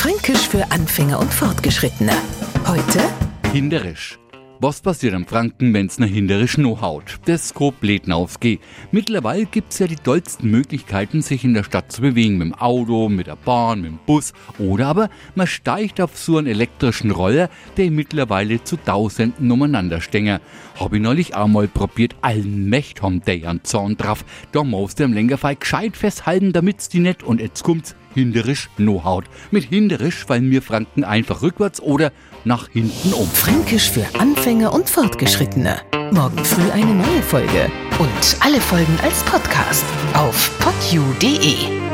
Fränkisch für Anfänger und Fortgeschrittene. Heute Hinderisch. Was passiert am Franken, wenn's nach Hinderisch no haut? Das komplett aufgeht. Mittlerweile gibt's ja die tollsten Möglichkeiten, sich in der Stadt zu bewegen. Mit dem Auto, mit der Bahn, mit dem Bus. Oder aber man steigt auf so einen elektrischen Roller, der mittlerweile zu Tausenden umeinander stänge. Hab ich neulich auch mal probiert. Allen Mächt haben der einen Zorn drauf. Da musst du am Lenkerfall gescheit festhalten, damit's die nicht. Und jetzt kommt's hinderisch no haut. Mit hinderisch, weil mir Franken einfach rückwärts oder nach hinten um. Fränkisch für Anfänger und Fortgeschrittene. Morgen früh eine neue Folge. Und alle Folgen als Podcast auf podu.de.